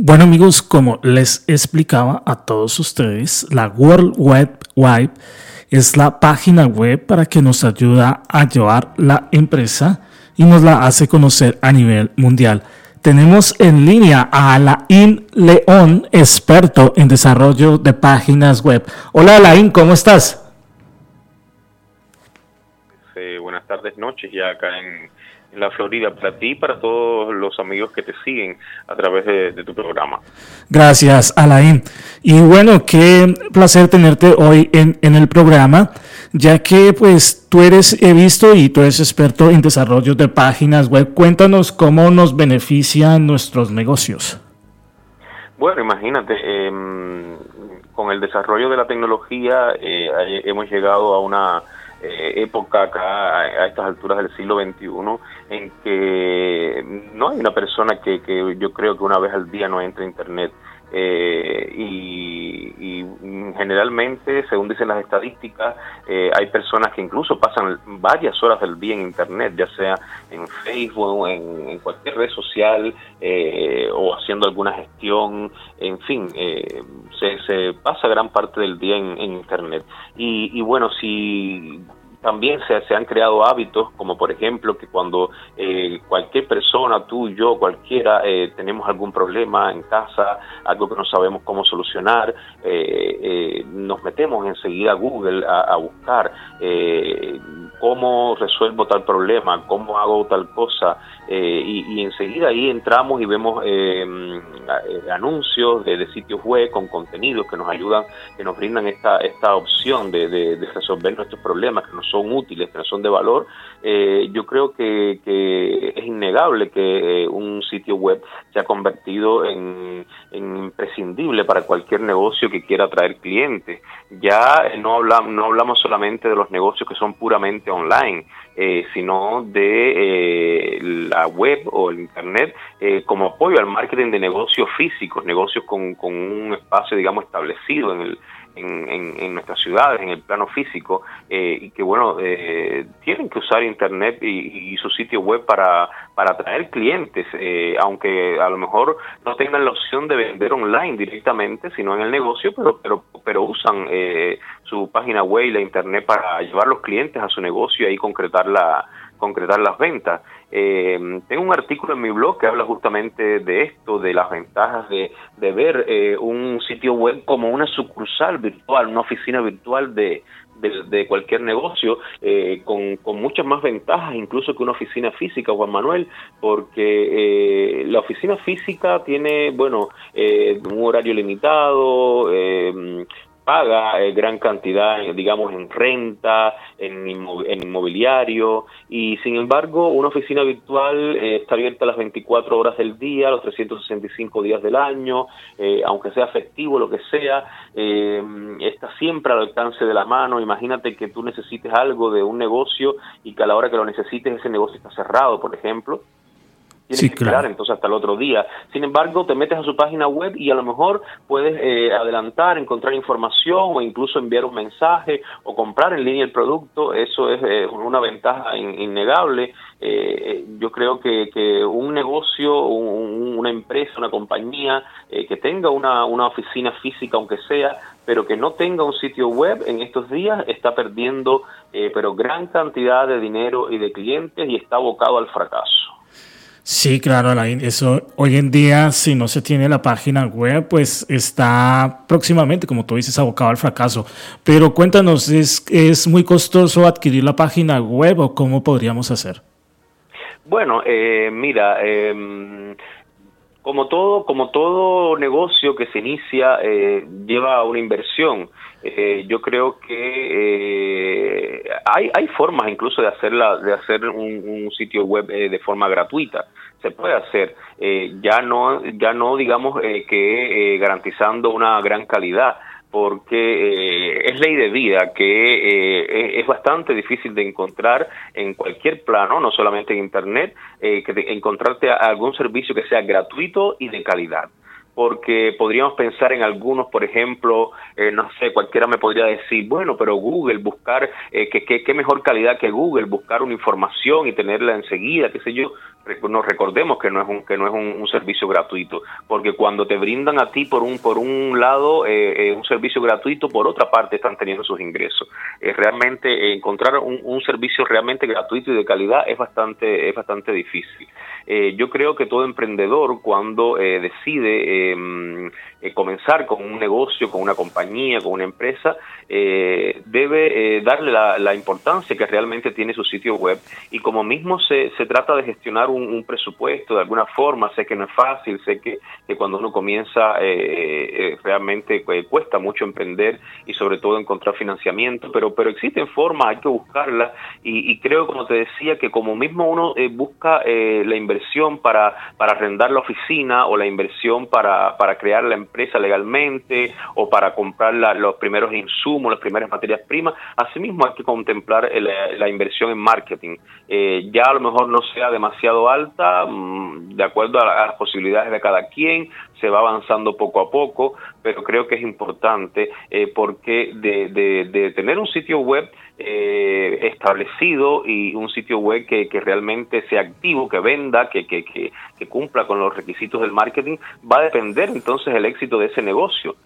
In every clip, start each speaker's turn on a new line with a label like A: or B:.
A: Bueno amigos, como les explicaba a todos ustedes, la World Wide Web es la página web para que nos ayuda a llevar la empresa y nos la hace conocer a nivel mundial. Tenemos en línea a Alain León, experto en desarrollo de páginas web. Hola Alain, ¿cómo estás?
B: Eh, buenas tardes, noches ya acá en, la Florida, para ti y para todos los amigos que te siguen a través de, tu programa.
A: Gracias, Alain. Y bueno, qué placer tenerte hoy en, en, el programa, ya que pues tú eres, he visto y tú eres experto en desarrollo de páginas web. Cuéntanos cómo nos benefician nuestros negocios.
B: Bueno, imagínate, em, con el desarrollo de la tecnología eh, hemos llegado a una eh, época acá a, estas alturas del siglo XXI en que no hay una persona que, que yo creo que una vez al día no entre a internet eh, y, generalmente, según dicen las estadísticas, eh, hay personas que incluso pasan varias horas del día en Internet, ya sea en Facebook, en, en cualquier red social eh, o haciendo alguna gestión, en fin, se, se, pasa gran parte del día en, en Internet. Y, y bueno, si también se, han creado hábitos, como por ejemplo que cuando eh, cualquier persona, tú, yo, cualquiera, eh, tenemos algún problema en casa, algo que no sabemos cómo solucionar, eh, nos metemos enseguida a Google a, a buscar cómo resuelvo tal problema, cómo hago tal cosa, y, enseguida ahí entramos y vemos anuncios de, sitios web con contenidos que nos ayudan, que nos brindan esta, esta opción de, de, resolver nuestros problemas, que nos son útiles, que son de valor, eh, yo creo que, es innegable que eh, un sitio web se ha convertido en, imprescindible para cualquier negocio que quiera atraer clientes. Ya no hablamos, no hablamos solamente de los negocios que son puramente online, eh, sino de eh, la web o el internet eh, como apoyo al marketing de negocios físicos, negocios con un espacio, digamos, establecido en el, en, en, nuestras ciudades, en el plano físico, eh, y que bueno, eh, tienen que usar Internet y, y, su sitio web para, para atraer clientes, eh, aunque a lo mejor no tengan la opción de vender online directamente, sino en el negocio, pero, pero, pero usan eh, su página web y la Internet para llevar los clientes a su negocio y ahí concretar la concretar las ventas. Eh, tengo un artículo en mi blog que habla justamente de esto, de las ventajas de, de ver eh, un sitio web como una sucursal virtual, una oficina virtual de, cualquier negocio, eh, con, con, muchas más ventajas incluso que una oficina física, Juan Manuel, porque eh, la oficina física tiene, bueno, eh, un horario limitado, eh, paga eh, gran cantidad, digamos, en renta, en, inmobiliario, y sin embargo, una oficina virtual eh, está abierta las 24 horas del día, los 365 días del año, eh, aunque sea festivo, lo que sea, está siempre al alcance de la mano. Imagínate que tú necesites algo de un negocio y que a la hora que lo necesites ese negocio está cerrado, por ejemplo Tienes sí, que esperar claro. entonces hasta el otro día. Sin embargo, te metes a su página web y a lo mejor puedes eh, adelantar, encontrar información o incluso enviar un mensaje o comprar en línea el producto. Eso es eh, una ventaja in, innegable. Eh, yo creo que, que un negocio, un, una empresa, una compañía eh, que tenga una, una oficina física, aunque sea, pero que no tenga un sitio web en estos días está perdiendo eh, pero gran cantidad de dinero y de clientes y está abocado al fracaso.
A: Sí, claro, Alain. Eso hoy en día, si no se tiene la página web, pues está próximamente, como tú dices, abocado al fracaso. Pero cuéntanos, ¿es, es muy costoso adquirir la página web o cómo podríamos hacer?
B: Bueno, eh, mira, eh, como todo, como todo negocio que se inicia eh, lleva una inversión. Eh, yo creo que eh, hay, hay formas incluso de hacerla, de hacer un, un sitio web eh, de forma gratuita. Se puede hacer, eh, ya no, ya no digamos eh, que garantizando una gran calidad, porque eh, es ley de vida que eh, es bastante difícil de encontrar en cualquier plano, no solamente en Internet, eh, que encontrarte algún servicio que sea gratuito y de calidad. Porque podríamos pensar en algunos, por ejemplo, eh, no sé, cualquiera me podría decir, bueno, pero Google, buscar, eh, que, que, que, mejor calidad que Google, buscar una información y tenerla enseguida, qué sé yo, nos recordemos que no es un que no es un, servicio gratuito, porque cuando te brindan a ti por un por un lado eh, eh, un servicio gratuito, por otra parte están teniendo sus ingresos. realmente encontrar un, servicio realmente gratuito y de calidad es bastante es bastante difícil. yo creo que todo emprendedor cuando decide em, comenzar con un negocio, con una compañía, con una empresa, debe darle la, la importancia que realmente tiene su sitio web y como mismo se, se trata de gestionar un, presupuesto de alguna forma, sé que no es fácil, sé que, cuando uno comienza eh, eh, realmente eh, cuesta mucho emprender y sobre todo encontrar financiamiento, pero, pero existen formas, hay que buscarlas y, creo, como te decía, que como mismo uno busca la inversión para, para arrendar la oficina o la inversión para, para crear la empresa legalmente o para comprar los primeros insumos, las primeras materias primas, asimismo hay que contemplar la, inversión en marketing. ya a lo mejor no sea demasiado alta, mm, de acuerdo a, las posibilidades de cada quien, se va avanzando poco a poco, pero creo que es importante eh, porque de, tener un sitio web eh, establecido y un sitio web que, realmente sea activo, que venda, que, que, que, cumpla con los requisitos del marketing, va a depender entonces el éxito de ese negocio.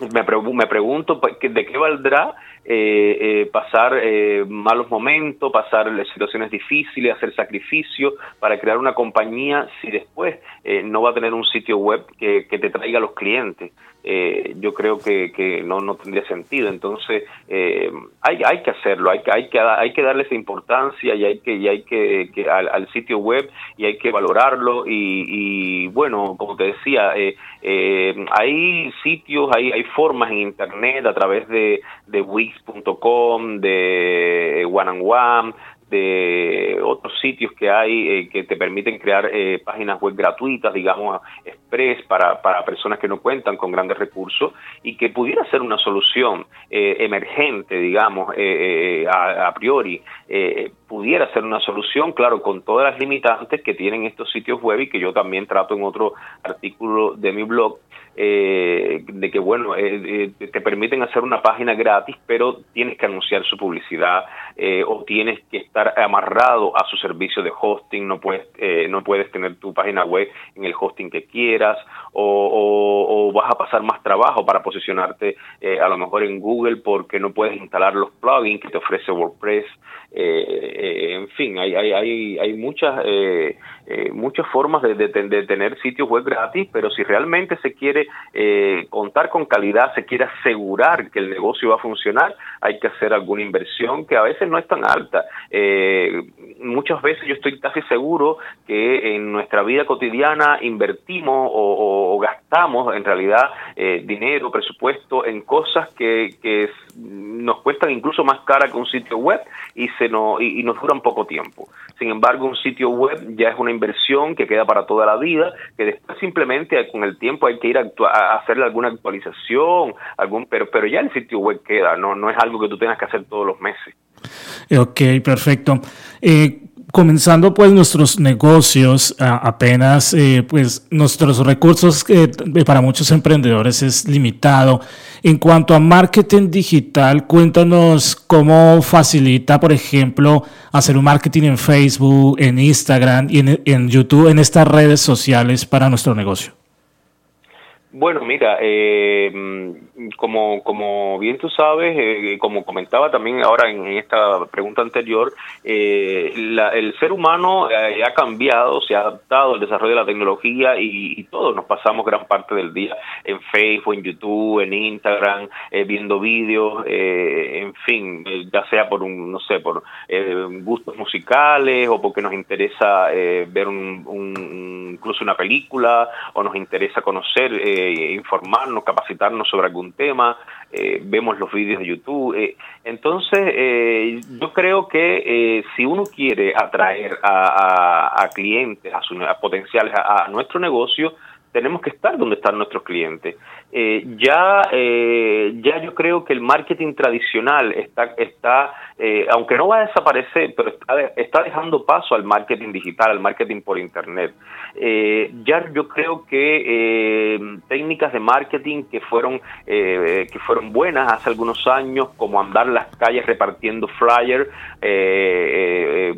B: Me, me pregunto pues, de qué valdrá eh, eh, pasar eh, malos momentos, pasar situaciones difíciles, hacer sacrificios para crear una compañía si después no va a tener un sitio web que, que te traiga a los clientes. Yo creo que, que no, no tendría sentido. Entonces, hay, hay que hacerlo, hay que, hay que, hay que darle esa importancia y hay que, y hay que, al, sitio web y hay que valorarlo. Y, y bueno, como te decía, hay sitios, hay, hay formas en Internet a través de, de Wix .com, de One and One, de otros sitios que hay eh, que te permiten crear eh, páginas web gratuitas, digamos, express para, para personas que no cuentan con grandes recursos y que pudiera ser una solución eh, emergente, digamos, a, a, priori, pudiera ser una solución, claro, con todas las limitantes que tienen estos sitios web y que yo también trato en otro artículo de mi blog, eh, de que, bueno, eh, eh, te permiten hacer una página gratis, pero tienes que anunciar su publicidad o tienes que estar amarrado a su servicio de hosting, no puedes, no puedes tener tu página web en el hosting que quieras o, vas a pasar más trabajo para posicionarte a lo mejor en Google porque no puedes instalar los plugins que te ofrece WordPress. en fin, hay, hay, hay, hay muchas, muchas formas de, de tener sitios web gratis, pero si realmente se quiere eh, contar con calidad, se quiere asegurar que el negocio va a funcionar, hay que hacer alguna inversión que a veces no es tan alta. Eh, muchas veces yo estoy casi seguro que en nuestra vida cotidiana invertimos o, gastamos en realidad eh, dinero, presupuesto en cosas que, que nos cuestan incluso más cara que un sitio web y, se no, y, nos duran poco tiempo. Sin embargo, un sitio web ya es una inversión que queda para toda la vida, que después simplemente con el tiempo hay que ir a, hacerle alguna actualización, algún pero, pero ya el sitio web queda, no, no es algo que tú tengas que hacer todos los meses.
A: Ok, perfecto. Eh, comenzando pues nuestros negocios, apenas eh, pues nuestros recursos eh, para muchos emprendedores es limitado. En cuanto a marketing digital, cuéntanos cómo facilita, por ejemplo, hacer un marketing en Facebook, en Instagram y en, en YouTube, en estas redes sociales para nuestro negocio.
B: Bueno, mira, eh, como, como bien tú sabes, eh, como comentaba también ahora en esta pregunta anterior, eh, el ser humano ha cambiado, se ha adaptado al desarrollo de la tecnología y, todos nos pasamos gran parte del día en Facebook, en YouTube, en Instagram, viendo vídeos, en fin, ya sea por un, no sé, por gustos musicales o porque nos interesa ver un, incluso una película o nos interesa conocer eh, informarnos, capacitarnos sobre algún tema, eh, vemos los vídeos de YouTube. Eh, entonces, yo creo que si uno quiere atraer a, clientes, a, potenciales a, nuestro negocio, tenemos que estar donde están nuestros clientes. Eh, ya, eh, ya yo creo que el marketing tradicional está, está eh, aunque no va a desaparecer, pero está, está dejando paso al marketing digital, al marketing por Internet. ya yo creo que técnicas de marketing que fueron, que fueron buenas hace algunos años, como andar las calles repartiendo flyers,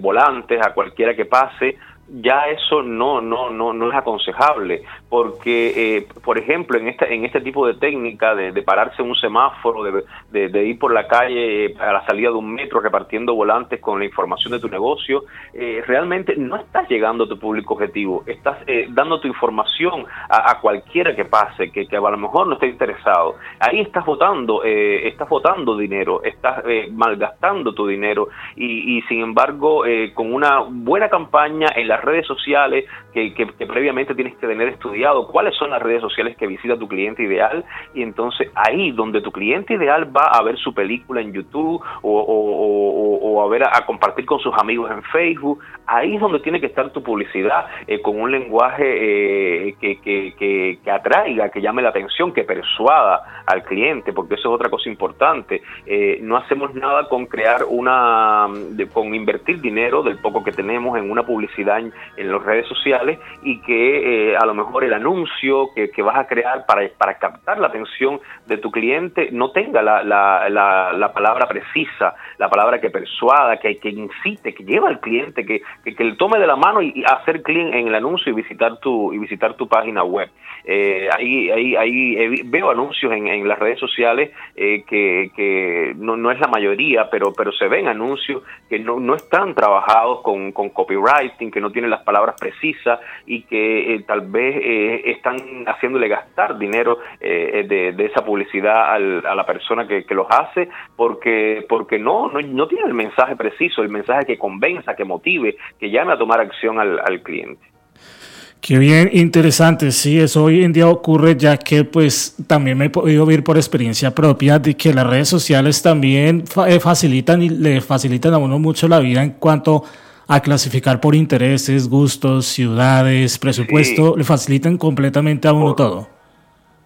B: volantes a cualquiera que pase, ya eso no, no, no, no es aconsejable, porque, eh, por ejemplo, en este, en este tipo de técnica de, pararse en un semáforo, de, ir por la calle eh, a la salida de un metro repartiendo volantes con la información de tu negocio, eh, realmente no estás llegando a tu público objetivo, estás dando tu información a, cualquiera que pase, que, que, a lo mejor no esté interesado. Ahí estás votando, estás votando dinero, estás malgastando tu dinero y, y sin embargo, con una buena campaña en la redes sociales que, previamente tienes que tener estudiado cuáles son las redes sociales que visita tu cliente ideal y entonces ahí donde tu cliente ideal va a ver su película en YouTube o, a ver a, compartir con sus amigos en Facebook, ahí es donde tiene que estar tu publicidad eh, con un lenguaje eh, que, que, atraiga, que llame la atención, que persuada al cliente, porque eso es otra cosa importante. Eh, no hacemos nada con crear una, con invertir dinero del poco que tenemos en una publicidad en, las redes sociales y que eh, a lo mejor el anuncio que, vas a crear para, para captar la atención de tu cliente no tenga la, la, la, palabra precisa, la palabra que persuada, que, que incite, que lleva al cliente, que, que, le tome de la mano y, hacer clic en el anuncio y visitar tu, y visitar tu página web. Eh, ahí, ahí, ahí veo anuncios en, en las redes sociales eh, que, que no, no, es la mayoría, pero, pero se ven anuncios que no, no están trabajados con, con copywriting, que no tienen las palabras precisas y que eh, tal vez eh, están haciéndole gastar dinero eh, de, de, esa publicidad al, a la persona que, los hace porque, porque no, no, no tiene el mensaje preciso, el mensaje que convenza, que motive, que llame a tomar acción al, cliente.
A: Qué bien, interesante. Sí, eso hoy en día ocurre ya que pues también me he podido ver por experiencia propia de que las redes sociales también facilitan y le facilitan a uno mucho la vida en cuanto a clasificar por intereses, gustos, ciudades, presupuesto, le facilitan completamente a uno todo.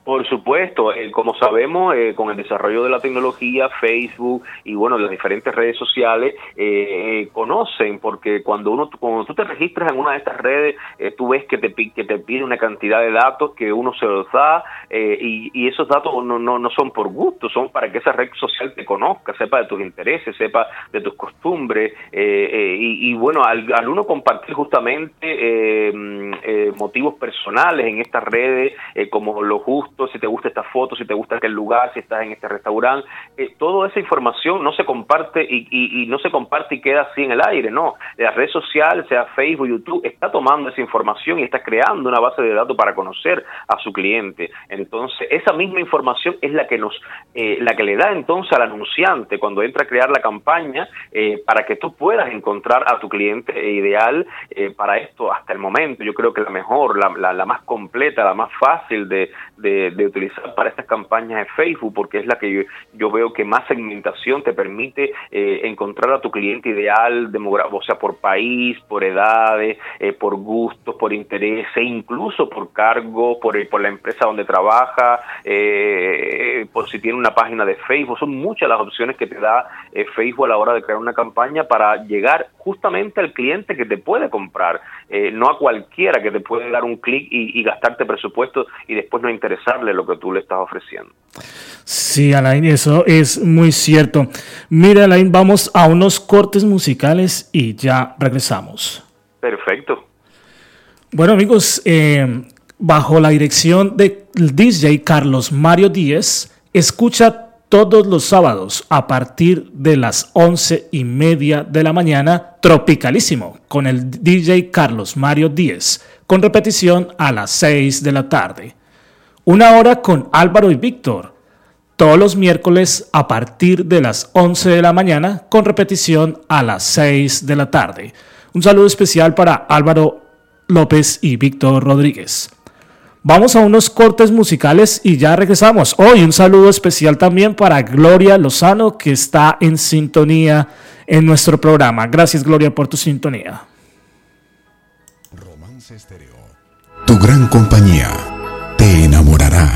B: Por supuesto, eh, como sabemos, eh, con el desarrollo de la tecnología, Facebook y bueno, las diferentes redes sociales eh, conocen, porque cuando uno, cuando tú te registras en una de estas redes, tú ves que te, que te pide una cantidad de datos que uno se los da y, y, esos datos no, no, no son por gusto, son para que esa red social te conozca, sepa de tus intereses, sepa de tus costumbres y, y, bueno, al, al, uno compartir justamente mm, motivos personales en estas redes como lo justo si te gusta esta foto, si te gusta aquel lugar, si estás en este restaurante, eh, toda esa información no se comparte y, no se comparte y queda así en el aire, no. La red social, sea Facebook, YouTube, está tomando esa información y está creando una base de datos para conocer a su cliente. Entonces, esa misma información es la que nos, eh, la que le da entonces al anunciante cuando entra a crear la campaña eh, para que tú puedas encontrar a tu cliente ideal para esto hasta el momento. Yo creo que la mejor, la, la, más completa, la más fácil de de, utilizar para estas campañas de Facebook, porque es la que yo, veo que más segmentación te permite eh, encontrar a tu cliente ideal, o sea, por país, por edades, eh, por gustos, por intereses, incluso por cargo, por, por la empresa donde trabaja, eh, por si tiene una página de Facebook. Son muchas las opciones que te da Facebook a la hora de crear una campaña para llegar justamente al cliente que te puede comprar, no a cualquiera que te puede dar un clic y, y gastarte presupuesto y después no interesar lo que tú le estás ofreciendo.
A: Sí, Alain, eso es muy cierto. Mira, Alain, vamos a unos cortes musicales y ya regresamos.
B: Perfecto.
A: Bueno, amigos, eh, bajo la dirección de DJ Carlos Mario Díez, escucha todos los sábados a partir de las once y media de la mañana, Tropicalísimo, con el DJ Carlos Mario Díez, con repetición a las 6 de la tarde. Una hora con Álvaro y Víctor, todos los miércoles a partir de las 11 de la mañana, con repetición a las 6 de la tarde. Un saludo especial para Álvaro López y Víctor Rodríguez. Vamos a unos cortes musicales y ya regresamos. Hoy un saludo especial también para Gloria Lozano que está en sintonía en nuestro programa. Gracias Gloria por tu sintonía.
C: Romance. Tu gran compañía te enamorará.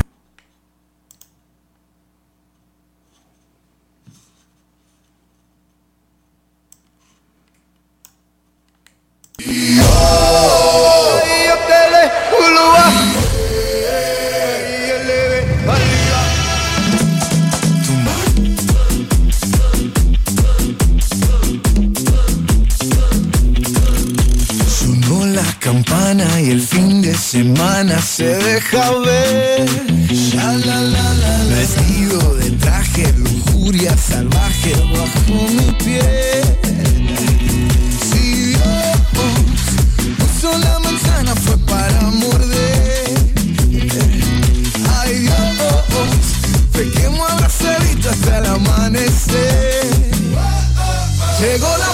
D: Se deja ver. Vestido de traje, lujuria salvaje bajo mi piel. Si Dios puso la manzana fue para morder. Ay Dios, pequemos abrazadito hasta el amanecer. Llegó la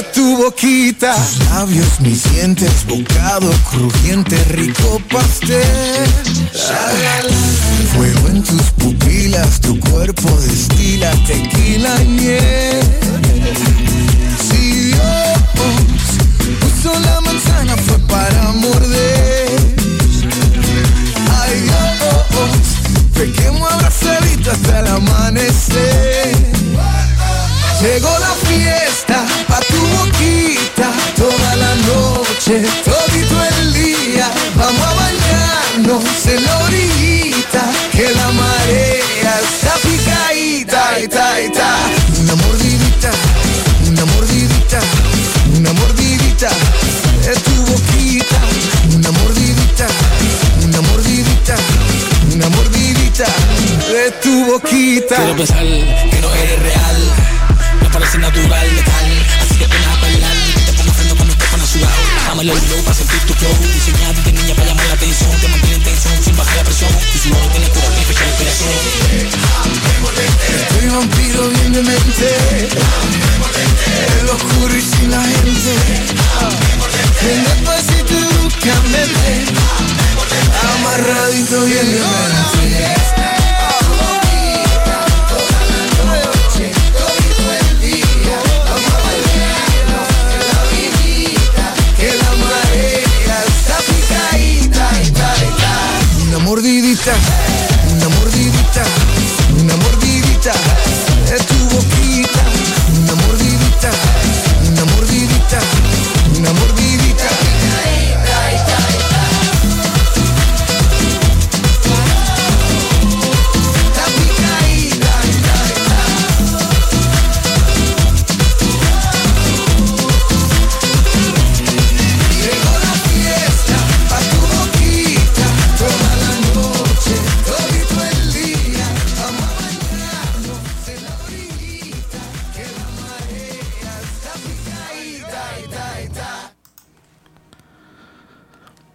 D: tu boquita. Tus labios, mis dientes, bocado crujiente, rico pastel. Fuego en tus pupilas, tu cuerpo destila tequila y miel. Tu boquita.
E: Quiero pensar que no eres real, no parece natural, letal. Así que ven a bailar, que te pongo freno cuando te pones sudado. Dame el flow para sentir tu flow, diseñado de niña para llamar la atención, te mantiene en tensión sin bajar la presión. Y si no tienes cura, tienes fecha de inspiración.
D: Soy vampiro bien de mente En lo oscuro y sin la gente Ven despacito y búscame Amarradito bien de mente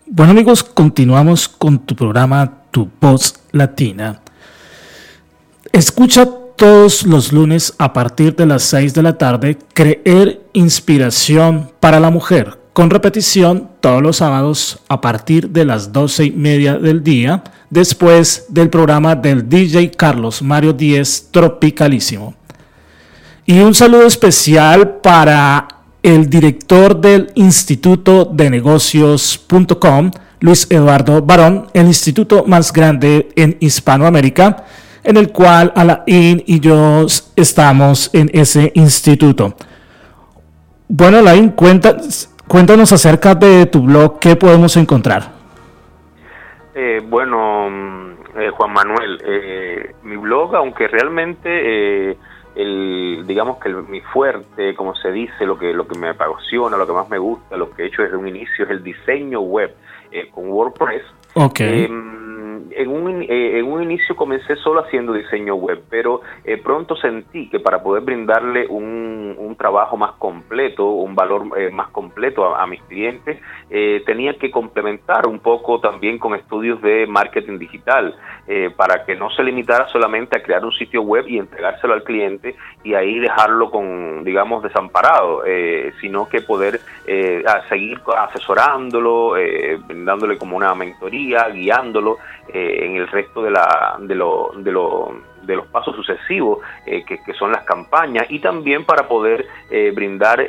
A: Bueno amigos, continuamos con tu programa Tu Voz Latina. Escucha todos los lunes a partir de las 6 de la tarde Creer Inspiración para la Mujer, con repetición todos los sábados a partir de las 12 y media del día, después del programa del DJ Carlos Mario Díez Tropicalísimo. Y un saludo especial para el director del Instituto de Negocios.com, Luis Eduardo Barón, el instituto más grande en Hispanoamérica, en el cual Alain y yo estamos en ese instituto. Bueno, Alain, cuenta, cuéntanos acerca de tu blog, ¿qué podemos encontrar?
B: Eh, bueno, mm, eh, Juan Manuel, eh, mi blog, aunque realmente el, digamos que el- mi fuerte, como se dice, lo que lo que me apasiona, lo que más me gusta, lo que he hecho desde un inicio es el diseño web eh, con WordPress. Eh, en, un, eh, en un inicio comencé solo haciendo diseño web, pero eh, pronto sentí que para poder brindarle un, un trabajo más completo, un valor eh, más completo a, mis clientes, eh, tenía que complementar un poco también con estudios de marketing digital, eh, para que no se limitara solamente a crear un sitio web y entregárselo al cliente y ahí dejarlo con, digamos, desamparado, eh, sino que poder seguir asesorándolo, dándole como una mentoría, guiándolo en el resto de, la, de, lo, de, lo, de los pasos sucesivos que, que, son las campañas y también para poder brindar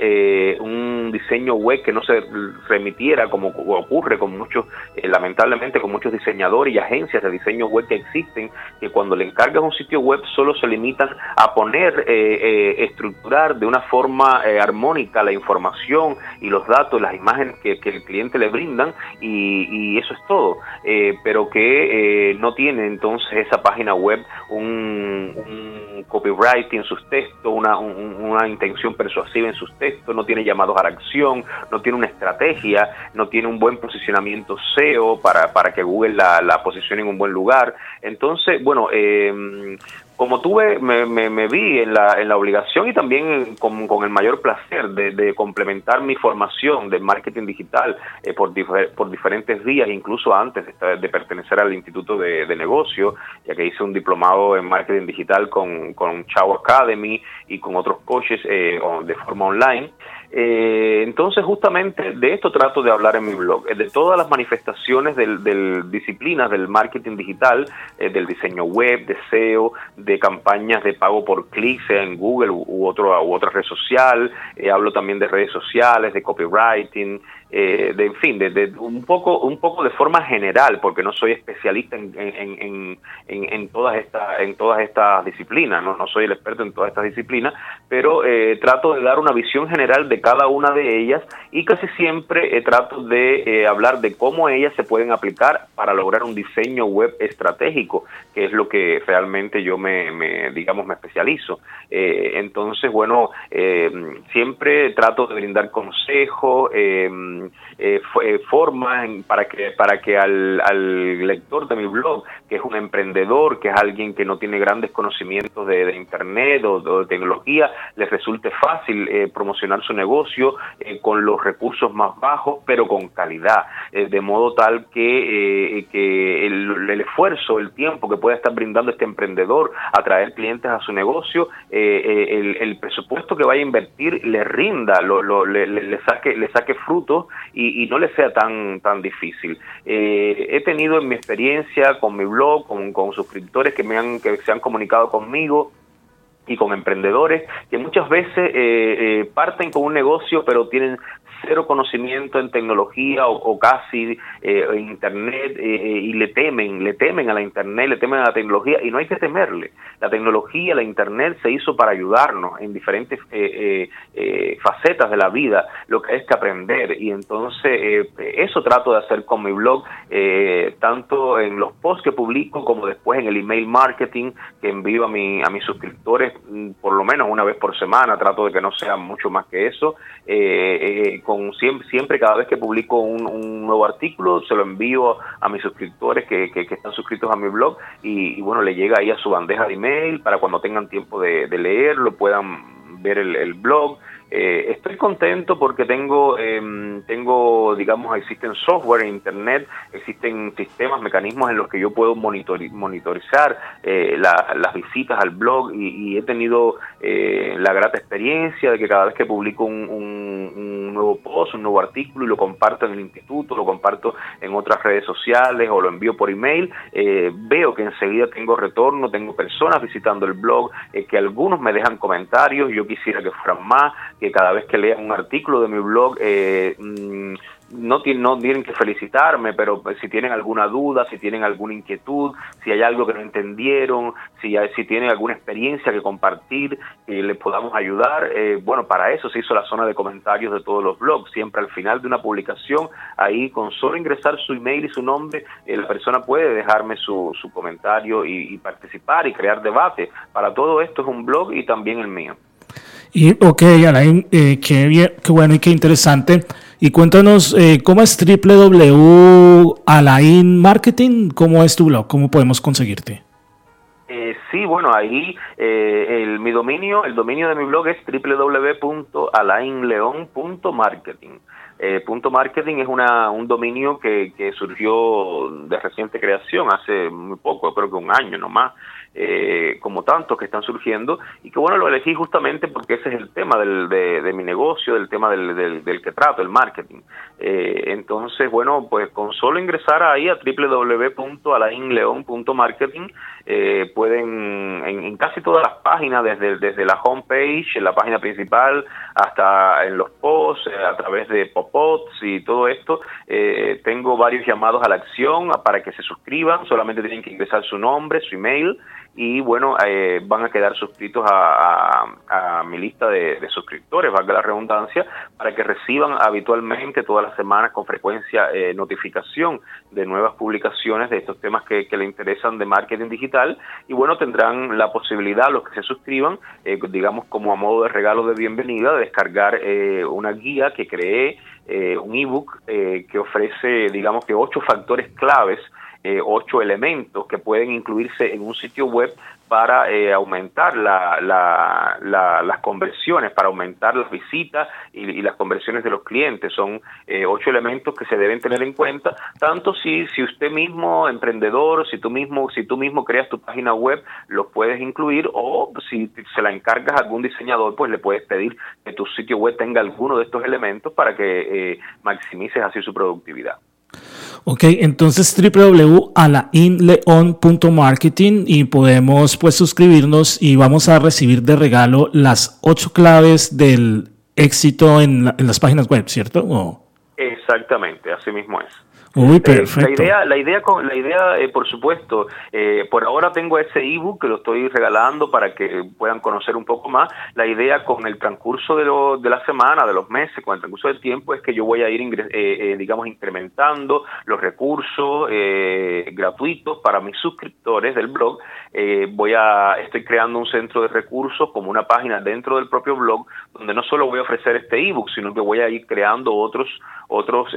B: un diseño web que no se remitiera como ocurre con muchos, lamentablemente con muchos diseñadores y agencias de diseño web que existen, que cuando le encargas un sitio web solo se limitan a poner, estructurar de una forma armónica la información y los datos, las imágenes que, el cliente le brindan y, eso es todo, eh, pero que eh, no tiene entonces esa página web un, un copywriting en sus textos, una, una intención persuasiva en sus textos, no tiene llamados a la acción, no tiene una estrategia, no tiene un buen posicionamiento SEO para, para que Google la, la posicione en un buen lugar. Entonces, bueno, eh, como tuve, me, me, vi en la, en la obligación y también con, con el mayor placer de, complementar mi formación de marketing digital eh, por, por diferentes días, incluso antes de, de pertenecer al Instituto de, de Negocio, ya que hice un diplomado en marketing digital con, con Chao Academy y con otros coaches eh, de forma online. Eh, entonces, justamente de esto trato de hablar en mi blog, eh, de todas las manifestaciones del, disciplinas del marketing digital, eh, del diseño web, de SEO, de campañas de pago por clic, sea en Google u, otro, u otra red social. hablo también de redes sociales, de copywriting, eh, de en fin, de, un poco un poco de forma general, porque no soy especialista en, en, en, en todas estas en todas estas disciplinas, ¿no? no soy el experto en todas estas disciplinas, pero eh, trato de dar una visión general de cada una de ellas y casi siempre eh, trato de hablar de cómo ellas se pueden aplicar para lograr un diseño web estratégico, que es lo que realmente yo me, me digamos me especializo. entonces, bueno, siempre trato de brindar consejos. Eh, eh, formas para que para que al, lector de mi blog, que es un emprendedor, que es alguien que no tiene grandes conocimientos de, internet o, de tecnología, les resulte fácil eh, promocionar su negocio eh, con los recursos más bajos, pero con calidad, de modo tal que, que el, el, esfuerzo, el tiempo que pueda estar brindando este emprendedor a traer clientes a su negocio, el, el, presupuesto que vaya a invertir le rinda, lo, lo, le, le, saque, le saque frutos y, no le sea tan, tan difícil. Eh, he tenido en mi experiencia con mi blog, con, con suscriptores que, me han, que se han comunicado conmigo, y con emprendedores que muchas veces eh, eh, parten con un negocio pero tienen cero conocimiento en tecnología o, casi eh, en internet eh, eh, y le temen, le temen a la internet, le temen a la tecnología y no hay que temerle. La tecnología, la internet se hizo para ayudarnos en diferentes facetas de la vida, lo que es que aprender y entonces eso trato de hacer con mi blog, tanto en los posts que publico como después en el email marketing que envío a, mi, a mis suscriptores por lo menos una vez por semana, trato de que no sea mucho más que eso. Eh, con siempre, siempre cada vez que publico un, nuevo artículo, se lo envío a mis suscriptores que, que, están suscritos a mi blog y, bueno, le llega ahí a su bandeja de email para cuando tengan tiempo de, de leerlo, puedan ver el, el blog eh, estoy contento porque tengo, eh, tengo, digamos, existen software en Internet, existen sistemas, mecanismos en los que yo puedo monitorizar eh, las visitas al blog y, he tenido eh, la grata experiencia de que cada vez que publico un, un, nuevo post, un nuevo artículo y lo comparto en el instituto, lo comparto en otras redes sociales o lo envío por email, veo que enseguida tengo retorno, tengo personas visitando el blog, que algunos me dejan comentarios, yo quisiera que fueran más, que cada vez que lean un artículo de mi blog eh, mm, no, no tienen que felicitarme, pero pues, si tienen alguna duda, si tienen alguna inquietud, si hay algo que no entendieron, si, si tienen alguna experiencia que compartir y les podamos ayudar, eh, bueno, para eso se hizo la zona de comentarios de todos los blogs. Siempre al final de una publicación, ahí con solo ingresar su email y su nombre, eh, la persona puede dejarme su, su comentario y, y participar y crear debate. Para todo esto es un blog y también el mío.
A: Y, ok, Alain, eh, qué, qué bueno y qué interesante. Y cuéntanos, eh, ¿cómo es www.alain Marketing? ¿Cómo es tu blog? ¿Cómo podemos conseguirte?
B: Eh, sí, bueno, ahí eh, el, mi dominio, el dominio de mi blog es www.alainleon.marketing Eh, punto marketing es una, un dominio que, que surgió de reciente creación hace muy poco, creo que un año nomás, eh, como tantos que están surgiendo, y que bueno, lo elegí justamente porque ese es el tema del, de, mi negocio, del tema del, del, que trato, el marketing. Eh, entonces, bueno, pues con solo ingresar ahí a www.alainleon.marketing, eh, pueden, en, casi todas las páginas, desde, desde la homepage, en la página principal, hasta en los posts, eh, a través de pop-ups y todo esto, eh, tengo varios llamados a la acción para que se suscriban, solamente tienen que ingresar su nombre, su email, y bueno, eh, van a quedar suscritos a, mi lista de, suscriptores, valga la redundancia, para que reciban habitualmente todas las semanas con frecuencia eh, notificación de nuevas publicaciones de estos temas que, le interesan de marketing digital. Y bueno, tendrán la posibilidad, los que se suscriban, eh, digamos como a modo de regalo de bienvenida, de descargar una guía que creé, un ebook que ofrece, digamos que ocho factores claves eh, ocho elementos que pueden incluirse en un sitio web para eh, aumentar la, las conversiones, para aumentar las visitas y, las conversiones de los clientes. Son eh, ocho elementos que se deben tener en cuenta, tanto si, si usted mismo, emprendedor, si tú mismo, si tú mismo creas tu página web, los puedes incluir o si se la encargas a algún diseñador, pues le puedes pedir que tu sitio web tenga alguno de estos elementos para que maximices así su productividad.
A: Ok, entonces www.alainleon.marketing y podemos pues suscribirnos y vamos a recibir de regalo las ocho claves del éxito en, en las páginas web, ¿cierto?
B: Exactamente, así mismo es.
A: Uy, perfecto.
B: la idea, la idea, la idea eh, por supuesto, eh, por ahora tengo ese ebook que lo estoy regalando para que puedan conocer un poco más. La idea con el transcurso de, lo, de la semana, de los meses, con el transcurso del tiempo, es que yo voy a ir, eh, digamos, incrementando los recursos gratuitos para mis suscriptores del blog. voy a, estoy creando un centro de recursos como una página dentro del propio blog, donde no solo voy a ofrecer este ebook, sino que voy a ir creando otros, otros,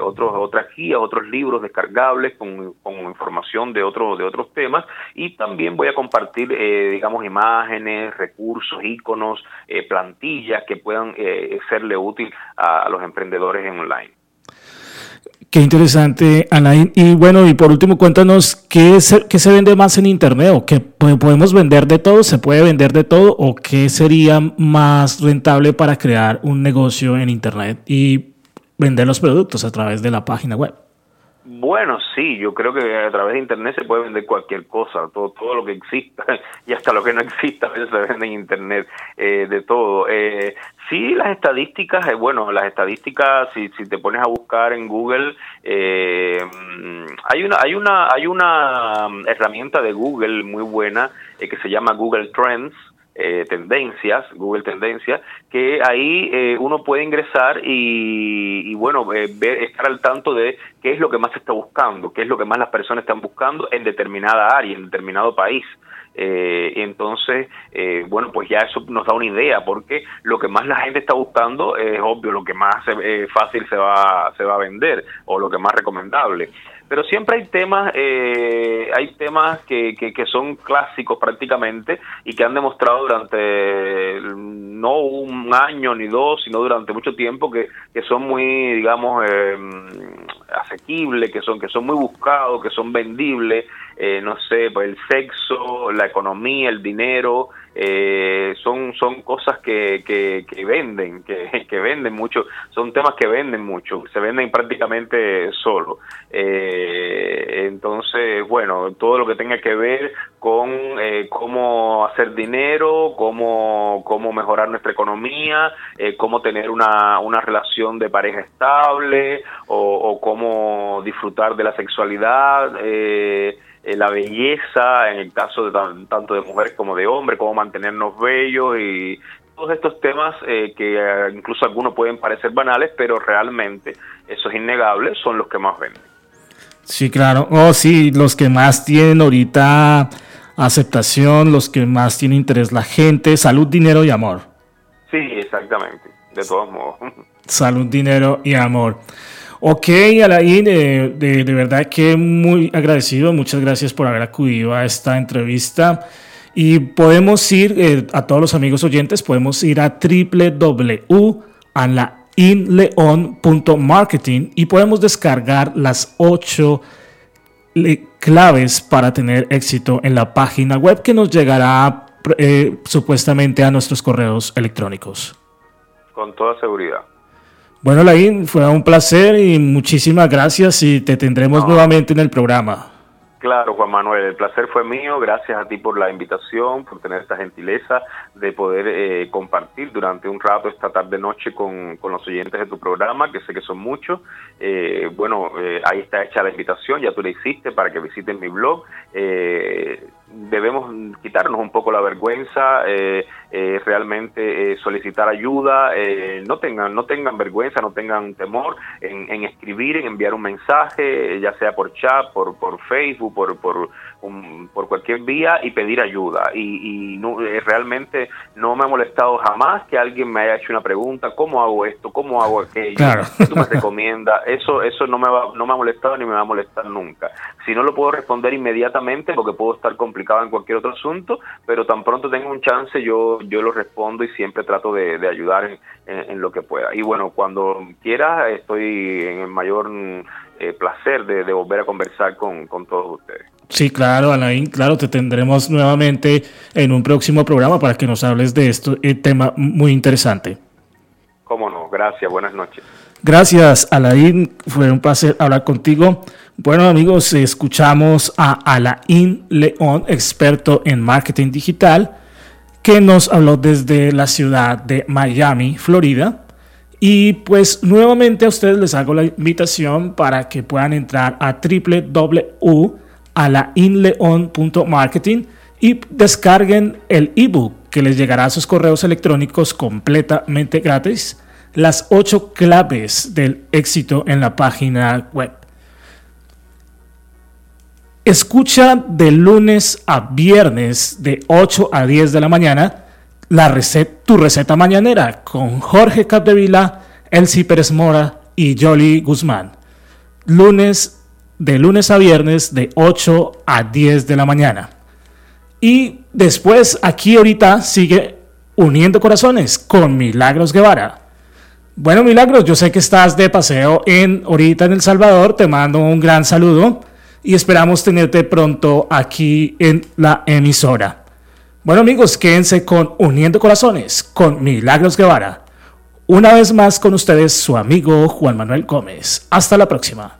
B: otros, otras otros libros descargables con, información de, otro, de otros temas y también voy a compartir, eh, digamos, imágenes, recursos, iconos, eh, plantillas que puedan eh, serle útil a, los emprendedores en online.
A: Qué interesante, Alain. Y bueno, y por último, cuéntanos qué se, qué se vende más en Internet o qué podemos vender de todo, se puede vender de todo o qué sería más rentable para crear un negocio en Internet y vender los productos a través de la página web.
B: Bueno, sí, yo creo que a través de Internet se puede vender cualquier cosa, todo, todo lo que exista y hasta lo que no exista a se vende en Internet, eh, de todo. Eh, sí, las estadísticas, eh, bueno, las estadísticas, si, si te pones a buscar en Google, eh, hay una, hay una, hay una herramienta de Google muy buena que se llama Google Trends, eh, tendencias, Google Tendencias, que ahí eh, uno puede ingresar y, bueno, eh, ver, estar al tanto de qué es lo que más se está buscando, qué es lo que más las personas están buscando en determinada área, en determinado país. Eh, entonces, bueno, pues ya eso nos da una idea, porque lo que más la gente está buscando es obvio, lo que más fácil se va, se va a vender o lo que más recomendable pero siempre hay temas eh, hay temas que, que, son clásicos prácticamente y que han demostrado durante no un año ni dos sino durante mucho tiempo que, que son muy digamos eh, asequibles que son que son muy buscados que son vendibles. Eh, no sé pues el sexo la economía el dinero eh, son son cosas que, que, que venden que, venden mucho son temas que venden mucho se venden prácticamente solo. Eh, entonces bueno todo lo que tenga que ver con eh, cómo hacer dinero cómo cómo mejorar nuestra economía eh, cómo tener una, una relación de pareja estable o, o cómo disfrutar de la sexualidad eh, eh, la belleza, en el caso de tanto de mujeres como de hombres, cómo mantenernos bellos y todos estos temas eh, que eh, incluso algunos pueden parecer banales, pero realmente, eso es innegable, son los que más venden.
A: Sí, claro. Oh, sí, los que más tienen ahorita aceptación, los que más tienen interés, la gente, salud, dinero y amor.
B: Sí, exactamente, de todos modos.
A: Salud, dinero y amor. Ok, Alain, eh, de, verdad que muy agradecido. Muchas gracias por haber acudido a esta entrevista. Y podemos ir, eh, a todos los amigos oyentes, podemos ir a www.alainleon.marketing inleon.marketing y podemos descargar las ocho claves para tener éxito en la página web que nos llegará eh, supuestamente a nuestros correos electrónicos.
B: Con toda seguridad.
A: Bueno, Laín, fue un placer y muchísimas gracias y te tendremos nuevamente en el programa.
B: Claro, Juan Manuel, el placer fue mío. Gracias a ti por la invitación, por tener esta gentileza de poder eh, compartir durante un rato esta tarde-noche con, con, los oyentes de tu programa, que sé que son muchos. Eh, bueno, eh, ahí está hecha la invitación, ya tú la hiciste para que visiten mi blog. debemos quitarnos un poco la vergüenza, realmente solicitar ayuda. no tengan no tengan vergüenza, no tengan temor en, en, escribir, en enviar un mensaje, ya sea por chat, por, por Facebook por, por, por cualquier vía y pedir ayuda. Y, no, eh, realmente no me ha molestado jamás que alguien me haya hecho una pregunta, ¿cómo hago esto? ¿Cómo hago aquello? ¿Qué tú me recomiendas? Eso, eso no, me va, no me ha molestado ni me va a molestar nunca. Si no lo puedo responder inmediatamente porque puedo estar complicado en cualquier otro asunto, pero tan pronto tengo un chance yo, yo lo respondo y siempre trato de, ayudar en, en, lo que pueda. Y bueno, cuando quiera estoy en el mayor eh, placer de, volver a conversar con, todos ustedes.
A: Sí, claro, Alain, claro, te tendremos nuevamente en un próximo programa para que nos hables de eh, tema muy interesante.
B: Cómo no, gracias, buenas noches.
A: Gracias, Alain, fue un placer hablar contigo. Bueno, amigos, escuchamos a Alain León, experto en marketing digital, que nos habló desde la ciudad de Miami, Florida y pues nuevamente a ustedes les hago la invitación para que puedan entrar a www.alainleon.marketing y descarguen el ebook que les llegará a sus correos electrónicos completamente gratis. Las ocho claves del éxito en la página web. Escucha de lunes a viernes de 8 a 10 de la mañana la receta, tu receta mañanera con Jorge Capdevila, Elsie Pérez Mora y Jolly Guzmán. Lunes, de lunes a viernes, de 8 a 10 de la mañana. Y después, aquí ahorita sigue Uniendo Corazones con Milagros Guevara. Bueno, Milagros, yo sé que estás de paseo en ahorita en El Salvador. Te mando un gran saludo y esperamos tenerte pronto aquí en la emisora. Bueno amigos, quédense con Uniendo Corazones, con Milagros Guevara. Una vez más con ustedes su amigo Juan Manuel Gómez. Hasta la próxima.